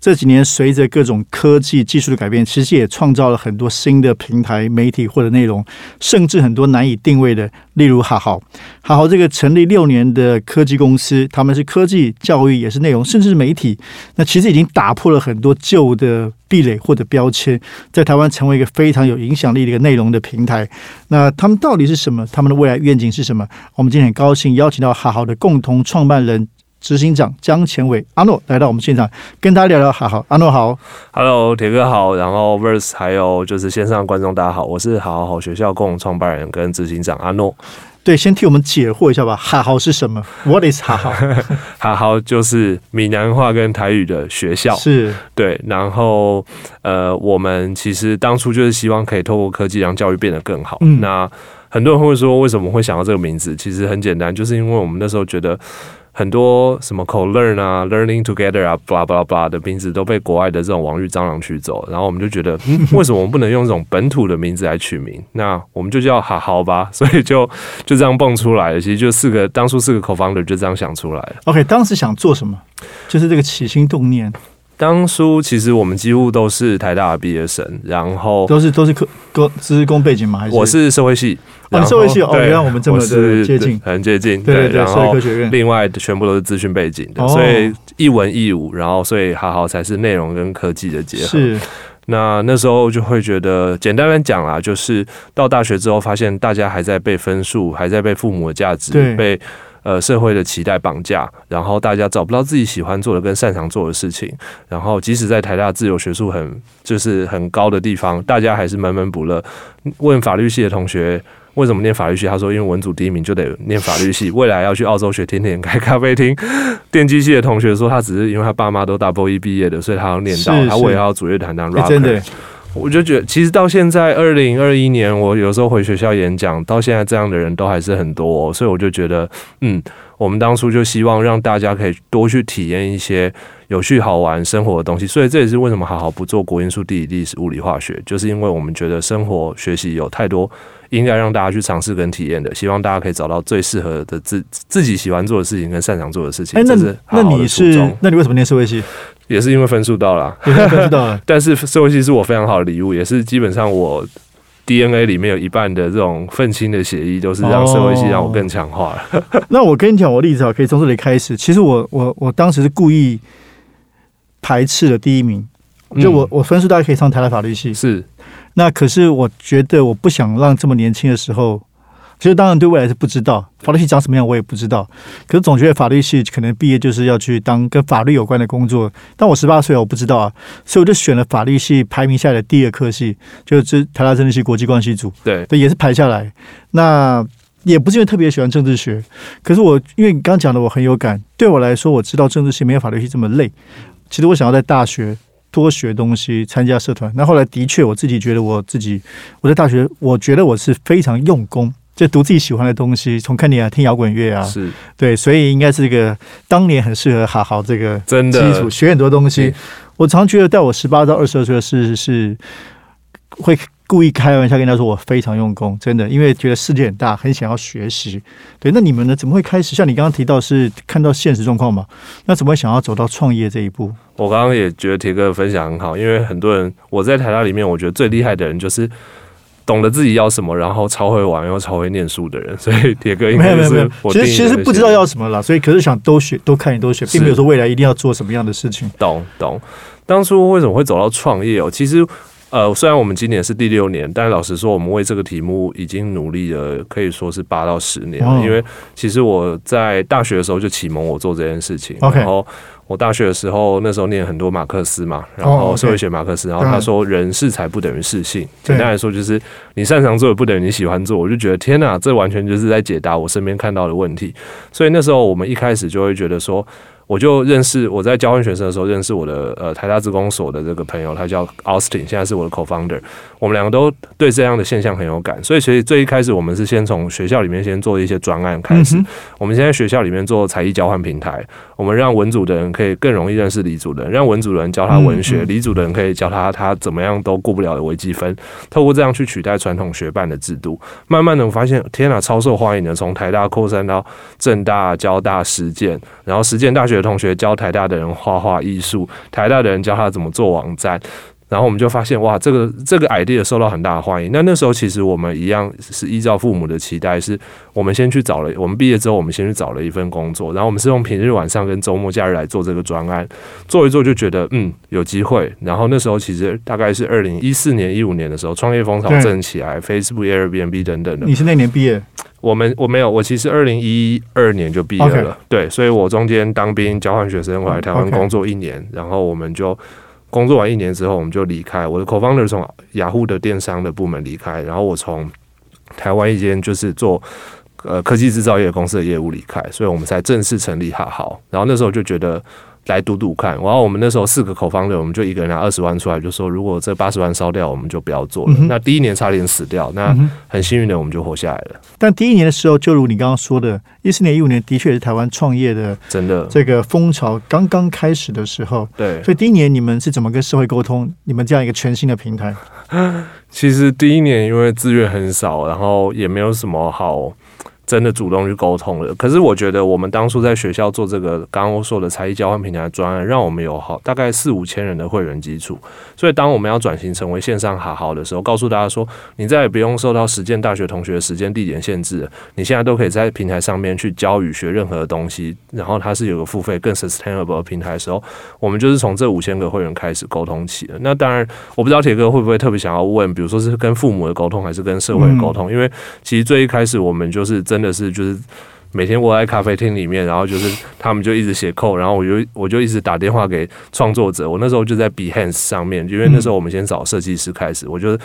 这几年随着各种科技技术的改变，其实也创造了很多新的平台、媒体或者内容，甚至很多难以定位的，例如哈好哈好这个成立六年的科技公司，他们是科技、教育，也是内容，甚至是媒体。那其实已经打破了很多旧的壁垒或者标签，在台湾成为一个非常有影响力的一个内容的平台。那他们到底是什么？他们的未来愿景是什么？我们今天很高兴邀请到哈好的共同创办人。执行长江前伟阿诺来到我们现场，跟大家聊聊。好好，阿诺好，Hello，铁哥好，然后 Verse 还有就是线上观众大家好，我是好好学校共同创办人跟执行长阿诺。对，先替我们解惑一下吧。好好是什么？What is 好好？好好就是闽南话跟台语的学校，是对。然后呃，我们其实当初就是希望可以透过科技让教育变得更好。嗯那很多人会说，为什么会想到这个名字？其实很简单，就是因为我们那时候觉得。很多什么 co-learn 啊，learning together 啊，blah blah blah 的名字都被国外的这种网域蟑螂取走，然后我们就觉得，为什么我们不能用这种本土的名字来取名？那我们就叫哈好吧，所以就就这样蹦出来了。其实就四个，当初四个 co-founder 就这样想出来了。OK，当时想做什么？就是这个起心动念。当初其实我们几乎都是台大的毕业生，然后都是都是科工资工背景吗？还是我是社会系，啊，社会系哦，原来我们这么的接近，很接近，对对对，社会科学院。另外全部都是资讯背景的，所以一文一武，然后所以好好才是内容跟科技的结合。是，那那时候就会觉得，简单来讲啦，就是到大学之后，发现大家还在被分数，还在被父母的价值被。呃，社会的期待绑架，然后大家找不到自己喜欢做的跟擅长做的事情，然后即使在台大自由学术很就是很高的地方，大家还是闷闷不乐。问法律系的同学为什么念法律系，他说因为文组第一名就得念法律系，未来要去澳洲学甜点开咖啡厅。电机系的同学说他只是因为他爸妈都大 b 一毕业的，所以他要念到，他为了要组乐团当 rocker。我就觉得，其实到现在二零二一年，我有时候回学校演讲，到现在这样的人都还是很多，所以我就觉得，嗯，我们当初就希望让大家可以多去体验一些有趣好玩生活的东西，所以这也是为什么好好不做国因素、地理、历史、物理、化学，就是因为我们觉得生活学习有太多应该让大家去尝试跟体验的，希望大家可以找到最适合的自自己喜欢做的事情跟擅长做的事情。哎，那那你是那你为什么念社会系？也是因为分数到了，分数到了。但是社会系是我非常好的礼物，也是基本上我 DNA 里面有一半的这种愤青的血液，都是让社会系让我更强化了。那我跟你讲，我例子啊，可以从这里开始。其实我我我当时是故意排斥了第一名，就我我分数大概可以上台大法律系，是。那可是我觉得我不想让这么年轻的时候。其实当然对未来是不知道，法律系长什么样我也不知道。可是总觉得法律系可能毕业就是要去当跟法律有关的工作。但我十八岁我不知道啊，所以我就选了法律系排名下来的第二科系，就是台大政治系国际关系组。对，对，也是排下来。那也不是因为特别喜欢政治学，可是我因为你刚讲的我很有感，对我来说我知道政治系没有法律系这么累。其实我想要在大学多学东西，参加社团。那后来的确我自己觉得我自己我在大学，我觉得我是非常用功。就读自己喜欢的东西，从看你啊，听摇滚乐啊，是对，所以应该是一个当年很适合好好这个真的基础，学很多东西。我常觉得，在我十八到二十二岁的是是会故意开玩笑跟他说，我非常用功，真的，因为觉得世界很大，很想要学习。对，那你们呢？怎么会开始？像你刚刚提到是看到现实状况嘛？那怎么会想要走到创业这一步？我刚刚也觉得铁哥分享很好，因为很多人我在台大里面，我觉得最厉害的人就是。懂得自己要什么，然后超会玩又超会念书的人，所以铁哥应该没有没有没有。其实其实不知道要什么了，所以可是想都学多看多学，并没有说未来一定要做什么样的事情。懂懂。当初为什么会走到创业哦？其实呃，虽然我们今年是第六年，但老实说，我们为这个题目已经努力了，可以说是八到十年了。因为其实我在大学的时候就启蒙我做这件事情，然后。我大学的时候，那时候念很多马克思嘛，然后社会学马克思，然后他说人是才不等于事性，简单来说就是你擅长做的不等于你喜欢做，我就觉得天哪，这完全就是在解答我身边看到的问题，所以那时候我们一开始就会觉得说。我就认识我在交换学生的时候认识我的呃台大职工所的这个朋友，他叫 Austin，现在是我的 co-founder。我们两个都对这样的现象很有感，所以所以最一开始我们是先从学校里面先做一些专案开始。我们现在学校里面做才艺交换平台，我们让文组的人可以更容易认识理组的人，让文组的人教他文学，理组的人可以教他他怎么样都过不了的微积分。透过这样去取代传统学办的制度，慢慢的我发现天哪，超受欢迎的，从台大扩散到政大、交大、实践，然后实践大学的。同学教台大的人画画艺术，台大的人教他怎么做网站，然后我们就发现哇，这个这个 idea 受到很大的欢迎。那那时候其实我们一样是依照父母的期待，是我们先去找了，我们毕业之后我们先去找了一份工作，然后我们是用平日晚上跟周末假日来做这个专案，做一做就觉得嗯有机会。然后那时候其实大概是二零一四年一五年的时候，创业风潮正起来，Facebook、Airbnb 等等的。你是那年毕业？我们我没有，我其实二零一二年就毕业了，对，所以我中间当兵交换学生回来台湾工作一年，然后我们就工作完一年之后，我们就离开。我的 co-founder 从雅虎的电商的部门离开，然后我从台湾一间就是做呃科技制造业公司的业务离开，所以我们才正式成立哈好。然后那时候就觉得。来赌赌看，然后我们那时候四个口方的，我们就一个人拿二十万出来，就说如果这八十万烧掉，我们就不要做了。那第一年差点死掉，那很幸运的我们就活下来了。但第一年的时候，就如你刚刚说的，一四年、一五年的确是台湾创业的真的这个风潮刚刚开始的时候。对，所以第一年你们是怎么跟社会沟通？你们这样一个全新的平台？其实第一年因为资源很少，然后也没有什么好。真的主动去沟通了，可是我觉得我们当初在学校做这个刚刚我说的才艺交换平台专案，让我们有好大概四五千人的会员基础。所以当我们要转型成为线上好好的时候，告诉大家说，你再也不用受到实践大学同学的时间地点限制，你现在都可以在平台上面去教与学任何的东西。然后它是有个付费更 sustainable 的平台的时候，我们就是从这五千个会员开始沟通起的。那当然，我不知道铁哥会不会特别想要问，比如说是跟父母的沟通，还是跟社会沟通？因为其实最一开始我们就是真。真的是就是每天窝在咖啡厅里面，然后就是他们就一直写扣，然后我就我就一直打电话给创作者。我那时候就在 Behance 上面，因为那时候我们先找设计师开始，我就。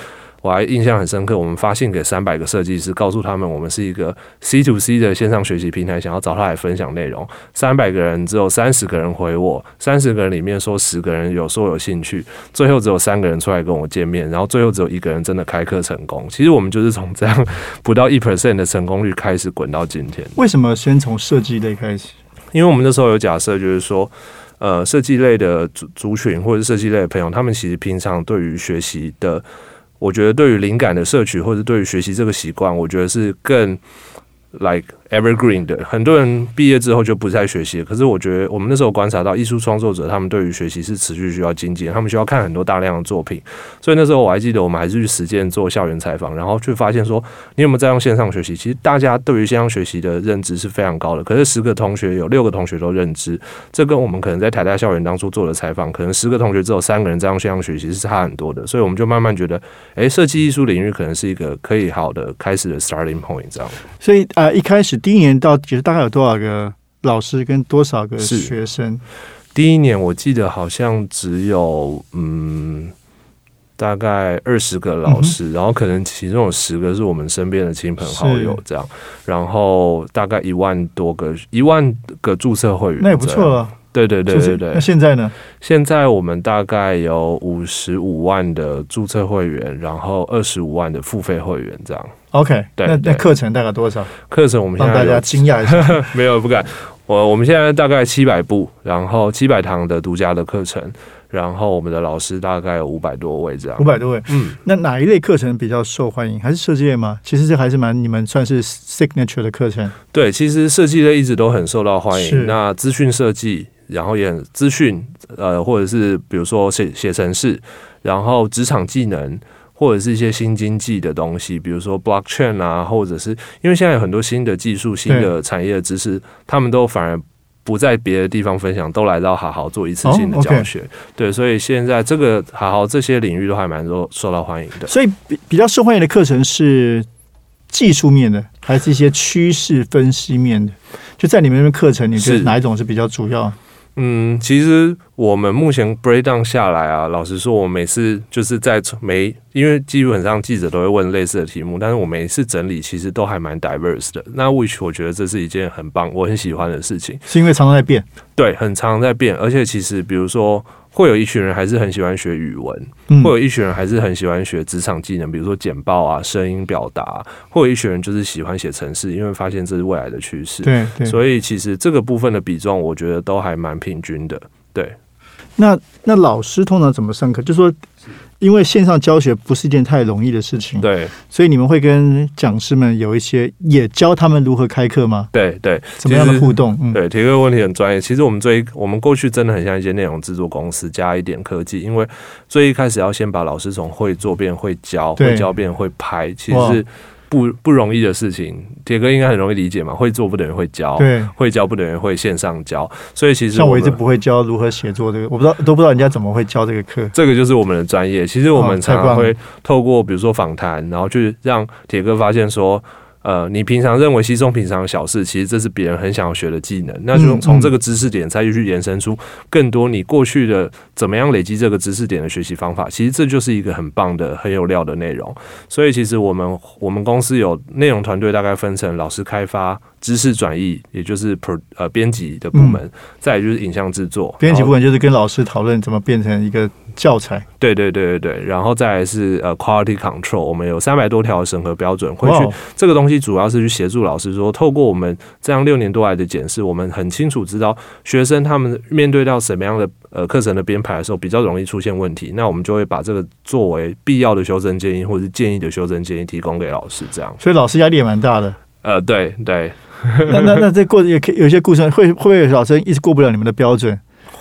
我还印象很深刻，我们发信给三百个设计师，告诉他们我们是一个 C to C 的线上学习平台，想要找他来分享内容。三百个人只有三十个人回我，三十个人里面说十个人有说有兴趣，最后只有三个人出来跟我见面，然后最后只有一个人真的开课成功。其实我们就是从这样不到一 percent 的成功率开始滚到今天。为什么先从设计类开始？因为我们那时候有假设，就是说，呃，设计类的族族群或者设计类的朋友，他们其实平常对于学习的。我觉得对于灵感的摄取，或者对于学习这个习惯，我觉得是更 like。Evergreen 的很多人毕业之后就不再学习，可是我觉得我们那时候观察到艺术创作者他们对于学习是持续需要精进，他们需要看很多大量的作品，所以那时候我还记得我们还是去实践做校园采访，然后去发现说你有没有在用线上学习？其实大家对于线上学习的认知是非常高的，可是十个同学有六个同学都认知，这跟我们可能在台大校园当初做的采访，可能十个同学只有三个人在用线上学习是差很多的，所以我们就慢慢觉得，哎，设计艺术领域可能是一个可以好的开始的 starting point 这样。所以啊，一开始第一年到其实大概有多少个老师跟多少个学生？第一年我记得好像只有嗯，大概二十个老师，然后可能其中有十个是我们身边的亲朋好友这样，然后大概一万多个一万个注册会员，那也不错了。对对对对对。那现在呢？现在我们大概有五十五万的注册会员，然后二十五万的付费会员这样。OK，那那课程大概多少？课程我们让大家惊讶一下，没有不敢。我我们现在大概七百部，然后七百堂的独家的课程，然后我们的老师大概有五百多位这样。五百多位，嗯。那哪一类课程比较受欢迎？还是设计类吗？其实这还是蛮你们算是 signature 的课程。对，其实设计类一直都很受到欢迎。那资讯设计，然后也很资讯，呃，或者是比如说写写程式，然后职场技能。或者是一些新经济的东西，比如说 blockchain 啊，或者是因为现在有很多新的技术、新的产业知识，他们都反而不在别的地方分享，都来到好好做一次性的教学。对，所以现在这个好好这些领域都还蛮受受到欢迎的。所以比比较受欢迎的课程是技术面的，还是一些趋势分析面的？就在你们那边课程，你觉得哪一种是比较主要？嗯，其实我们目前 breakdown 下来啊，老实说，我每次就是在每因为基本上记者都会问类似的题目，但是我每一次整理其实都还蛮 diverse 的。那 which 我觉得这是一件很棒，我很喜欢的事情，是因为常常在变，对，很常在变，而且其实比如说。会有一群人还是很喜欢学语文，会有一群人还是很喜欢学职场技能，比如说简报啊、声音表达，会有一群人就是喜欢写程式，因为发现这是未来的趋势。对，所以其实这个部分的比重，我觉得都还蛮平均的。对，那那老师通常怎么上课？就说。因为线上教学不是一件太容易的事情，对，所以你们会跟讲师们有一些也教他们如何开课吗？对对，怎么样的互动？对，提个问题很专业。其实我们最我们过去真的很像一些内容制作公司加一点科技，因为最一开始要先把老师从会做变会教，会教变会拍，其实是。不不容易的事情，铁哥应该很容易理解嘛。会做不等于会教，对，会教不等于会线上教。所以其实像我一直不会教如何写作这个，我不知道都不知道人家怎么会教这个课。这个就是我们的专业。其实我们常常会透过比如说访谈，然后去让铁哥发现说。呃，你平常认为稀松平常的小事，其实这是别人很想要学的技能。那就从这个知识点再去延伸出更多你过去的怎么样累积这个知识点的学习方法。其实这就是一个很棒的、很有料的内容。所以其实我们我们公司有内容团队，大概分成老师开发。知识转移，也就是 pro 呃编辑的部门，再就是影像制作。编辑部门就是跟老师讨论怎么变成一个教材。对对对对对，然后再来是呃 quality control，我们有三百多条审核标准，会去这个东西主要是去协助老师说，透过我们这样六年多来的检视，我们很清楚知道学生他们面对到什么样的呃课程的编排的时候比较容易出现问题，那我们就会把这个作为必要的修正建议或者是建议的修正建议提供给老师，这样。所以老师压力也蛮大的。呃，对对。那 那那这过也可以有些顾问会会不会有老师一直过不了你们的标准？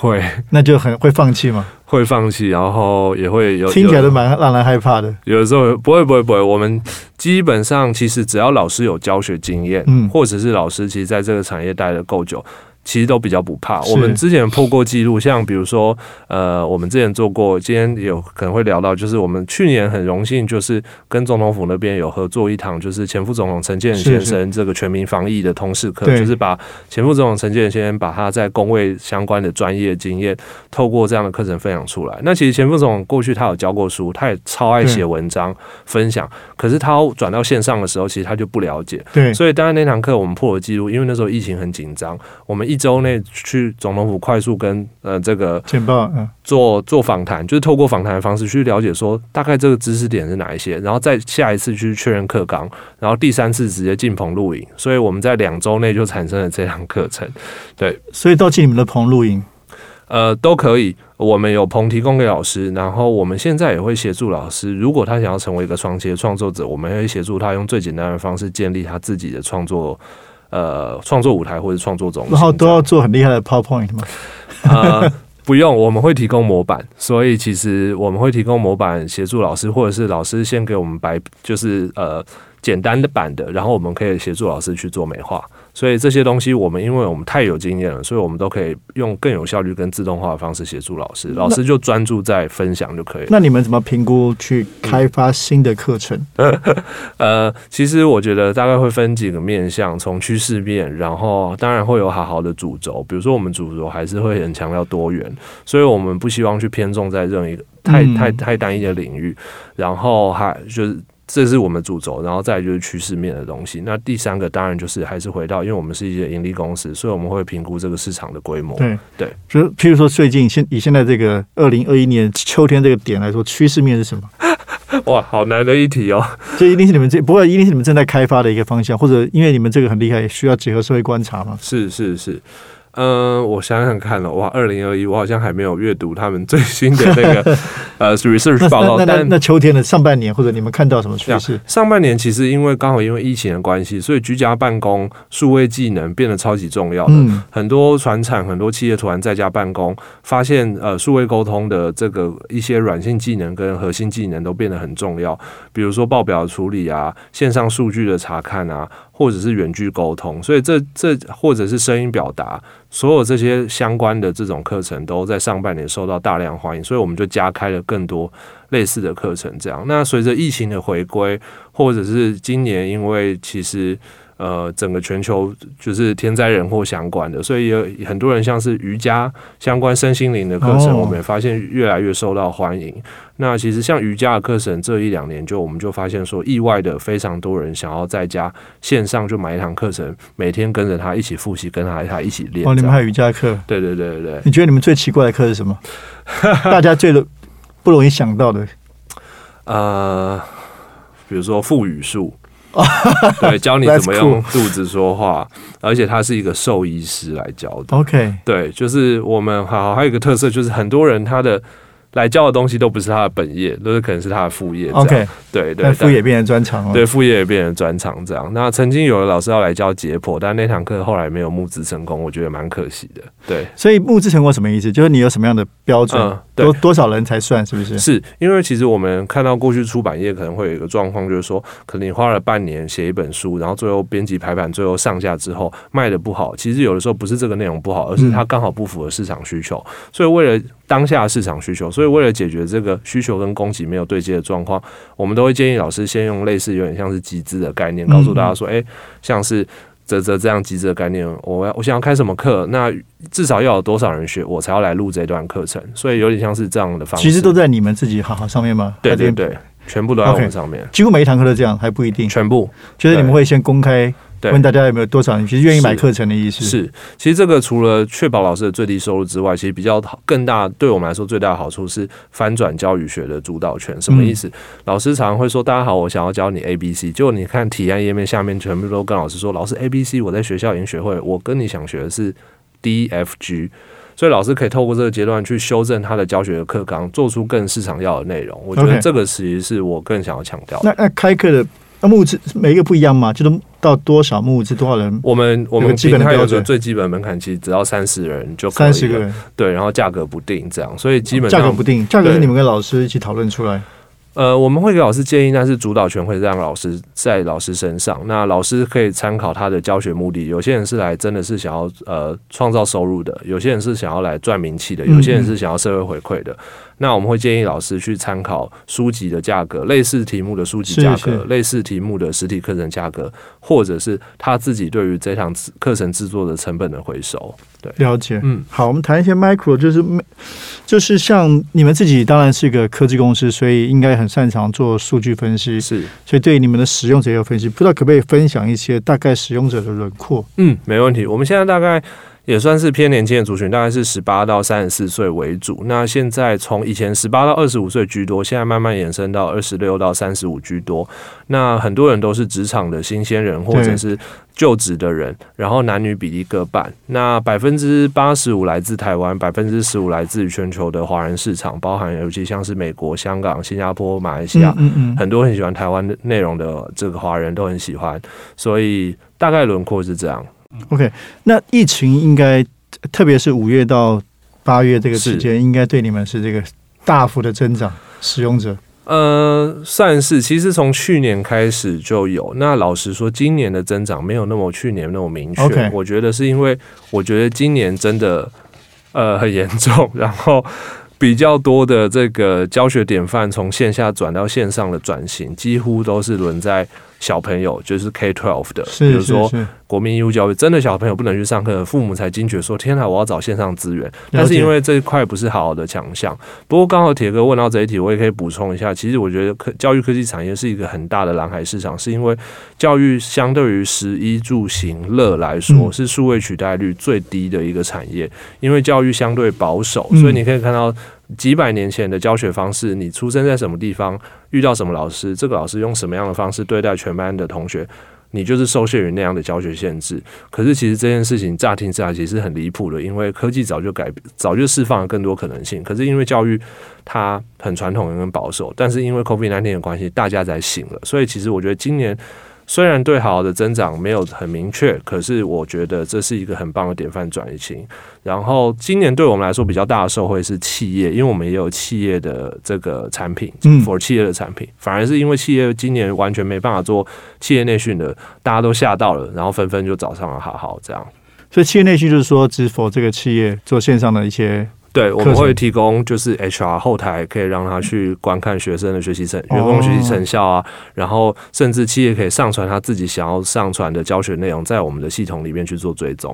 会，那就很会放弃吗？会放弃，然后也会有听起来都蛮让人害怕的。有的时候不会不会不会，我们基本上其实只要老师有教学经验，嗯，或者是老师其实在这个产业待的够久。其实都比较不怕。我们之前破过记录，像比如说，呃，我们之前做过，今天有可能会聊到，就是我们去年很荣幸，就是跟总统府那边有合作一堂，就是前副总统陈建仁先生这个全民防疫的通识课，就是把前副总统陈建仁先生把他在工位相关的专业经验，透过这样的课程分享出来。那其实前副总统过去他有教过书，他也超爱写文章分享，可是他转到线上的时候，其实他就不了解。对，所以当然那堂课我们破了记录，因为那时候疫情很紧张，我们一周内去总统府快速跟呃这个简报嗯做做访谈，就是透过访谈的方式去了解说大概这个知识点是哪一些，然后再下一次去确认课纲，然后第三次直接进棚录影，所以我们在两周内就产生了这堂课程。对，所以到进你们的棚录影，呃都可以，我们有棚提供给老师，然后我们现在也会协助老师，如果他想要成为一个双节创作者，我们会协助他用最简单的方式建立他自己的创作。呃，创作舞台或者创作中心，然后都要做很厉害的 PowerPoint 吗？呃，不用，我们会提供模板，所以其实我们会提供模板协助老师，或者是老师先给我们白，就是呃简单的版的，然后我们可以协助老师去做美化。所以这些东西，我们因为我们太有经验了，所以我们都可以用更有效率、跟自动化的方式协助老师。老师就专注在分享就可以了。那你们怎么评估去开发新的课程？呃，其实我觉得大概会分几个面向，从趋势面，然后当然会有好好的主轴。比如说，我们主轴还是会很强调多元，所以我们不希望去偏重在任何一个太太太单一的领域。然后还就是。这是我们主轴，然后再就是趋势面的东西。那第三个当然就是还是回到，因为我们是一些盈利公司，所以我们会评估这个市场的规模。对对，就譬如说最近现以现在这个二零二一年秋天这个点来说，趋势面是什么？哇，好难的一题哦！这一定是你们这不过一定是你们正在开发的一个方向，或者因为你们这个很厉害，需要结合社会观察嘛？是是是。嗯，我想想看了，哇，二零二一，我好像还没有阅读他们最新的那个 呃 research 报告。但那秋天的上半年，或者你们看到什么趋势？上半年其实因为刚好因为疫情的关系，所以居家办公、数位技能变得超级重要的。很多船厂、很多企业突然在家办公，发现呃数位沟通的这个一些软性技能跟核心技能都变得很重要。比如说报表处理啊，线上数据的查看啊。或者是远距沟通，所以这这或者是声音表达，所有这些相关的这种课程都在上半年受到大量欢迎，所以我们就加开了更多类似的课程。这样，那随着疫情的回归，或者是今年因为其实呃整个全球就是天灾人祸相关的，所以有很多人像是瑜伽相关身心灵的课程，我们也发现越来越受到欢迎。那其实像瑜伽的课程，这一两年就我们就发现说，意外的非常多人想要在家线上就买一堂课程，每天跟着他一起复习，跟他他一起练。哦，你们还有瑜伽课？对对对对对。你觉得你们最奇怪的课是什么？大家最不容易想到的？呃，比如说腹语术，对，教你怎么用肚子说话，而且他是一个兽医师来教的。OK，对，就是我们好还有一个特色，就是很多人他的。来教的东西都不是他的本业，都是可能是他的副业。OK，对对，副业变成专长了。对，副业也变成专长这样。那曾经有的老师要来教解剖，但那堂课后来没有募资成功，我觉得蛮可惜的。对，所以募资成功什么意思？就是你有什么样的标准？多多少人才算？是不是？是因为其实我们看到过去出版业可能会有一个状况，就是说，可能你花了半年写一本书，然后最后编辑排版，最后上架之后卖的不好。其实有的时候不是这个内容不好，而是它刚好不符合市场需求。所以为了当下市场需求，所以为了解决这个需求跟供给没有对接的状况，我们都会建议老师先用类似有点像是集资的概念，告诉大家说：“哎，像是泽泽这样极致的概念，我要我想要开什么课，那至少要有多少人学，我才要来录这段课程。”所以有点像是这样的方式。其实都在你们自己好好上面吗？对对对，全部都在我们上面。几乎每一堂课都这样，还不一定全部。就是你们会先公开。问大家有没有多少人其实愿意买课程的意思？是，其实这个除了确保老师的最低收入之外，其实比较好更大对我们来说最大的好处是翻转教育学的主导权。什么意思？老师常常会说：“大家好，我想要教你 A B C。”结果你看体验页面下面全部都跟老师说：“老师 A B C，我在学校已经学会，我跟你想学的是 D F G。”所以老师可以透过这个阶段去修正他的教学的课纲，做出更市场要的内容。我觉得这个其实是我更想要强调。那那开课的。那募资每一个不一样嘛？就是到多少募资多少人？我们我们基本标准最基本门槛其实只要三十人就可以。三十个人对，然后价格不定这样，所以基本价格不定，价格是你们跟老师一起讨论出来。呃，我们会给老师建议，但是主导权会让老师在老师身上。那老师可以参考他的教学目的。有些人是来真的是想要呃创造收入的，有些人是想要来赚名气的，有些人是想要社会回馈的。那我们会建议老师去参考书籍的价格，类似题目的书籍价格，类似题目的实体课程价格，或者是他自己对于这堂课程制作的成本的回收。对，了解。嗯，好，我们谈一些 micro，就是就是像你们自己当然是一个科技公司，所以应该很擅长做数据分析。是，所以对你们的使用者也有分析。不知道可不可以分享一些大概使用者的轮廓？嗯，没问题。我们现在大概。也算是偏年轻的族群，大概是十八到三十四岁为主。那现在从以前十八到二十五岁居多，现在慢慢延伸到二十六到三十五居多。那很多人都是职场的新鲜人，或者是就职的人，然后男女比例各半。那百分之八十五来自台湾，百分之十五来自于全球的华人市场，包含尤其像是美国、香港、新加坡、马来西亚，嗯嗯很多很喜欢台湾内容的这个华人都很喜欢，所以大概轮廓是这样。OK，那疫情应该，特别是五月到八月这个时间，应该对你们是这个大幅的增长使用者。呃，算是，其实从去年开始就有。那老实说，今年的增长没有那么去年那么明确。我觉得是因为，我觉得今年真的呃很严重，然后比较多的这个教学典范从线下转到线上的转型，几乎都是轮在。小朋友就是 K twelve 的，比如说国民义务教育，真的小朋友不能去上课，父母才惊觉说：“天哪，我要找线上资源。”但是因为这一块不是好好的强项。不过刚好铁哥问到这一题，我也可以补充一下。其实我觉得科教育科技产业是一个很大的蓝海市场，是因为教育相对于食衣住行乐来说，是数位取代率最低的一个产业。因为教育相对保守，所以你可以看到。几百年前的教学方式，你出生在什么地方，遇到什么老师，这个老师用什么样的方式对待全班的同学，你就是受限于那样的教学限制。可是其实这件事情乍听之下其实很离谱的，因为科技早就改，早就释放了更多可能性。可是因为教育它很传统、很保守，但是因为 COVID nineteen 的关系，大家才醒了。所以其实我觉得今年。虽然对好的增长没有很明确，可是我觉得这是一个很棒的典范转移情。然后今年对我们来说比较大的受惠是企业，因为我们也有企业的这个产品，for 企业的产品，反而是因为企业今年完全没办法做企业内训的，大家都吓到了，然后纷纷就找上了好好这样。所以企业内训就是说，只否这个企业做线上的一些。对，我们会提供就是 HR 后台可以让他去观看学生的学习成员工学习成效啊，然后甚至企业可以上传他自己想要上传的教学内容，在我们的系统里面去做追踪。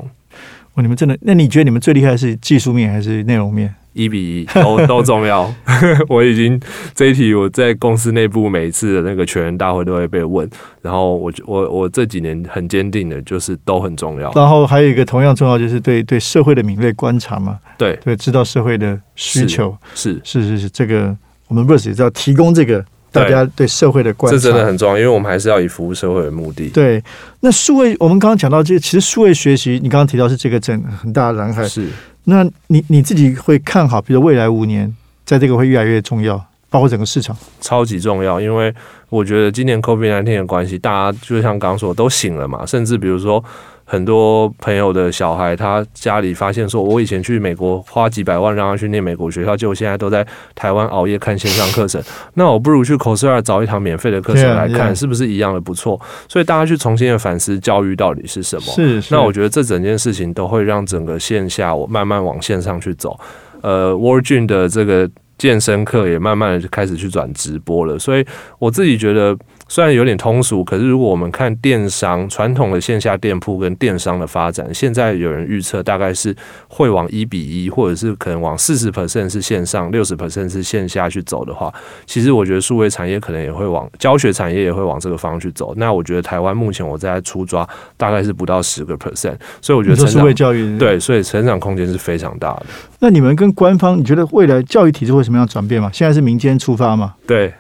哇，你们真的？那你觉得你们最厉害是技术面还是内容面？一比一都都重要。我已经这一题我在公司内部每一次的那个全员大会都会被问，然后我我我这几年很坚定的就是都很重要。然后还有一个同样重要就是对对社会的敏锐观察嘛，对对，知道社会的需求是是是是这个我们 Verse 也知道提供这个。大家对社会的关，这真的很重要，因为我们还是要以服务社会为目的。对，那数位，我们刚刚讲到这，其实数位学习，你刚刚提到是这个整很大的蓝海。是，那你你自己会看好，比如未来五年，在这个会越来越重要，包括整个市场，超级重要。因为我觉得今年 COVID 十天的关系，大家就像刚刚说，都醒了嘛，甚至比如说。很多朋友的小孩，他家里发现说，我以前去美国花几百万让他去念美国学校，结果现在都在台湾熬夜看线上课程。那我不如去 Coursera 找一堂免费的课程来看，是不是一样的不错？所以大家去重新的反思教育到底是什么。是，那我觉得这整件事情都会让整个线下我慢慢往线上去走。呃 w a r g n 的这个健身课也慢慢的就开始去转直播了。所以我自己觉得。虽然有点通俗，可是如果我们看电商传统的线下店铺跟电商的发展，现在有人预测大概是会往一比一，或者是可能往四十 percent 是线上，六十 percent 是线下去走的话，其实我觉得数位产业可能也会往教学产业也会往这个方向去走。那我觉得台湾目前我在出抓大概是不到十个 percent，所以我觉得成数位教育对，所以成长空间是非常大的。那你们跟官方，你觉得未来教育体制会什么样转变吗？现在是民间出发吗？对。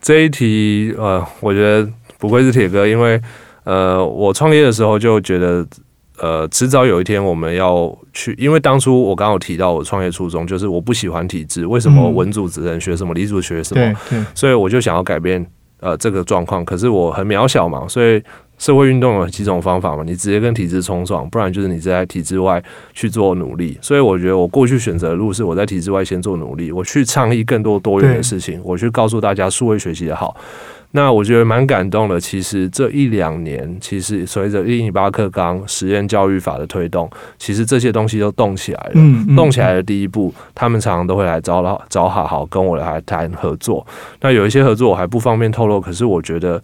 这一题，呃，我觉得不愧是铁哥，因为，呃，我创业的时候就觉得，呃，迟早有一天我们要去，因为当初我刚好提到我创业初衷就是我不喜欢体制，为什么文组只能学什么，理组学什么，所以我就想要改变，呃，这个状况，可是我很渺小嘛，所以。社会运动有几种方法嘛？你直接跟体制冲撞，不然就是你在体制外去做努力。所以我觉得我过去选择的路是我在体制外先做努力，我去倡议更多多元的事情，我去告诉大家数位学习的好。那我觉得蛮感动的。其实这一两年，其实随着一零八课纲实验教育法的推动，其实这些东西都动起来了。嗯，动起来的第一步，他们常常都会来找老找好好跟我来谈合作。那有一些合作我还不方便透露，可是我觉得。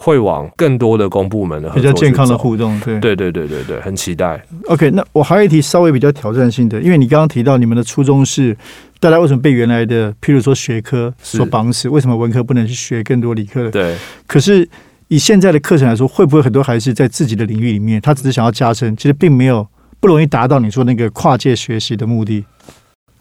会往更多的公部门的比较健康的互动，对对对对对对，很期待。OK，那我还有一题稍微比较挑战性的，因为你刚刚提到你们的初衷是，大家为什么被原来的譬如说学科所绑死？为什么文科不能去学更多理科的？对。可是以现在的课程来说，会不会很多还是在自己的领域里面，他只是想要加深，其实并没有不容易达到你说那个跨界学习的目的？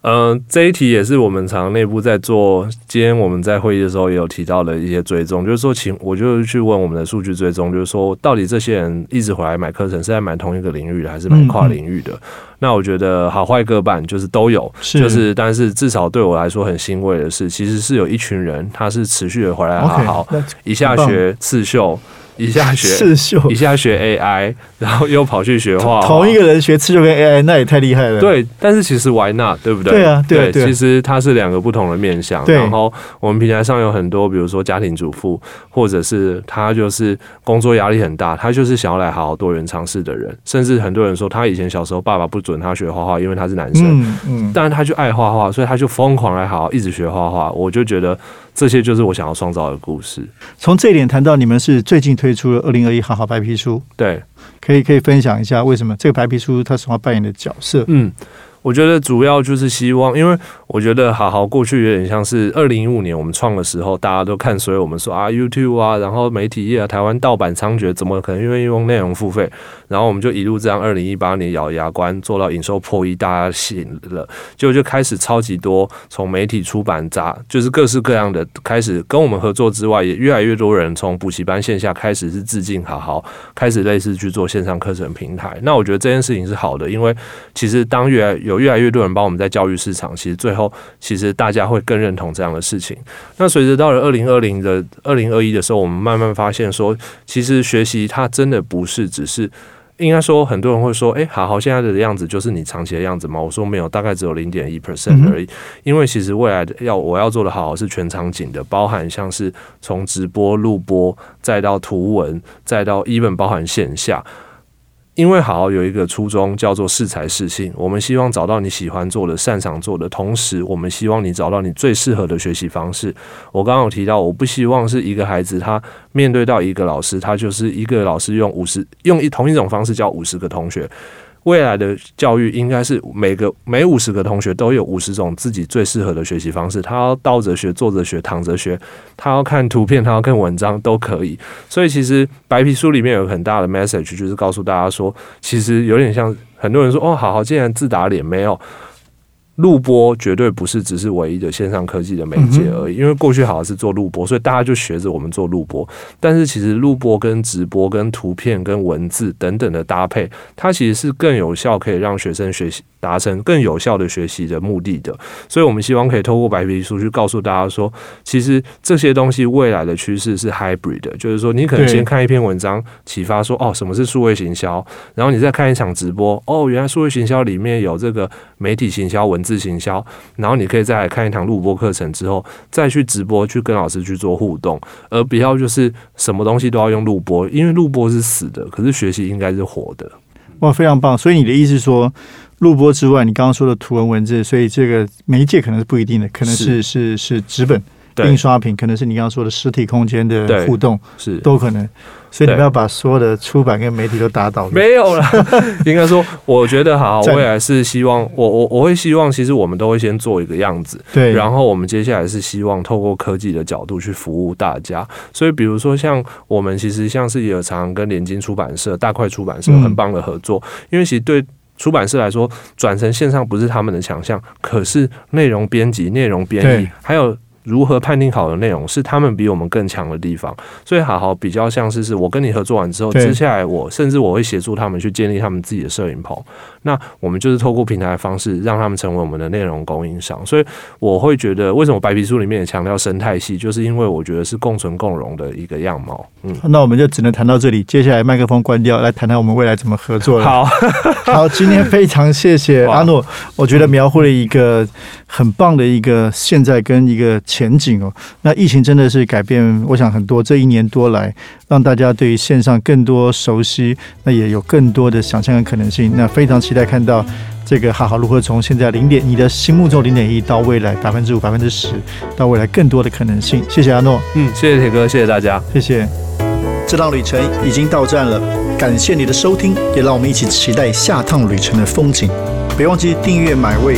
嗯，这一题也是我们常内部在做。今天我们在会议的时候也有提到的一些追踪，就是说，请我就去问我们的数据追踪，就是说，到底这些人一直回来买课程是在买同一个领域的，还是买跨领域的？那我觉得好坏各半，就是都有，就是但是至少对我来说很欣慰的是，其实是有一群人他是持续的回来好好一下学刺绣。一下学刺绣，一下学 AI，然后又跑去学画。同一个人学刺绣跟 AI，那也太厉害了。对，但是其实 Why not？对不对？对啊，对对。其实它是两个不同的面向。然后我们平台上有很多，比如说家庭主妇，或者是他就是工作压力很大，他就是想要来好好多元尝试的人。甚至很多人说，他以前小时候爸爸不准他学画画，因为他是男生。嗯嗯。但是他就爱画画，所以他就疯狂来好好一直学画画。我就觉得。这些就是我想要创造的故事。从这一点谈到，你们是最近推出了二零二一好好白皮书，对，可以可以分享一下为什么这个白皮书它所要扮演的角色？嗯。我觉得主要就是希望，因为我觉得好好过去有点像是二零一五年我们创的时候，大家都看，所以我们说啊，YouTube 啊，然后媒体业啊，台湾盗版猖獗，怎么可能愿意用内容付费？然后我们就一路这样，二零一八年咬牙关做到营收破亿，大家醒了，就就开始超级多从媒体出版杂，就是各式各样的开始跟我们合作之外，也越来越多人从补习班线下开始是致敬好好，开始类似去做线上课程平台。那我觉得这件事情是好的，因为其实当越来有越来越多人帮我们在教育市场，其实最后其实大家会更认同这样的事情。那随着到了二零二零的二零二一的时候，我们慢慢发现说，其实学习它真的不是只是应该说，很多人会说，哎，好好现在的样子就是你长期的样子吗？我说没有，大概只有零点一 percent 而已。因为其实未来的要我要做的好好是全场景的，包含像是从直播、录播，再到图文，再到 even 包含线下。因为好好有一个初衷叫做适才适性，我们希望找到你喜欢做的、擅长做的，同时我们希望你找到你最适合的学习方式。我刚刚有提到，我不希望是一个孩子他面对到一个老师，他就是一个老师用五十用一同一种方式教五十个同学。未来的教育应该是每个每五十个同学都有五十种自己最适合的学习方式。他要倒着学、坐着学、躺着学，他要看图片，他要看文章都可以。所以其实白皮书里面有很大的 message，就是告诉大家说，其实有点像很多人说哦，好好，竟然自打脸没有。录播绝对不是只是唯一的线上科技的媒介而已，因为过去好像是做录播，所以大家就学着我们做录播。但是其实录播跟直播、跟图片、跟文字等等的搭配，它其实是更有效，可以让学生学习达成更有效的学习的目的的。所以我们希望可以透过白皮书去告诉大家说，其实这些东西未来的趋势是 hybrid 的，就是说你可能先看一篇文章启发说哦什么是数位行销，然后你再看一场直播，哦原来数位行销里面有这个媒体行销文。字行销，然后你可以再来看一堂录播课程之后，再去直播去跟老师去做互动，而不要就是什么东西都要用录播，因为录播是死的，可是学习应该是活的。哇，非常棒！所以你的意思说，录播之外，你刚刚说的图文文字，所以这个媒介可能是不一定的，可能是是。是纸本。印刷品可能是你刚刚说的实体空间的互动，是都可能，所以你们要把所有的出版跟媒体都打倒。没有了，应该说，我觉得好，未来是希望我我我会希望，其实我们都会先做一个样子，对，然后我们接下来是希望透过科技的角度去服务大家。所以，比如说像我们其实像是也有常常跟联经出版社、大块出版社很棒的合作，因为其实对出版社来说，转成线上不是他们的强项，可是内容编辑、内容编译还有。如何判定好的内容是他们比我们更强的地方，所以好好比较像是是我跟你合作完之后，接下来我甚至我会协助他们去建立他们自己的摄影棚。那我们就是透过平台的方式，让他们成为我们的内容供应商。所以我会觉得，为什么白皮书里面也强调生态系，就是因为我觉得是共存共荣的一个样貌。嗯，那我们就只能谈到这里，接下来麦克风关掉，来谈谈我们未来怎么合作了。好 好，今天非常谢谢阿诺，我觉得描绘了一个很棒的一个现在跟一个。前景哦，那疫情真的是改变，我想很多这一年多来，让大家对于线上更多熟悉，那也有更多的想象跟可能性。那非常期待看到这个好好如何从现在零点，你的心目中零点一到未来百分之五、百分之十，到未来更多的可能性。谢谢阿诺，嗯，谢谢铁哥，谢谢大家，谢谢。这趟旅程已经到站了，感谢你的收听，也让我们一起期待下趟旅程的风景。别忘记订阅买位。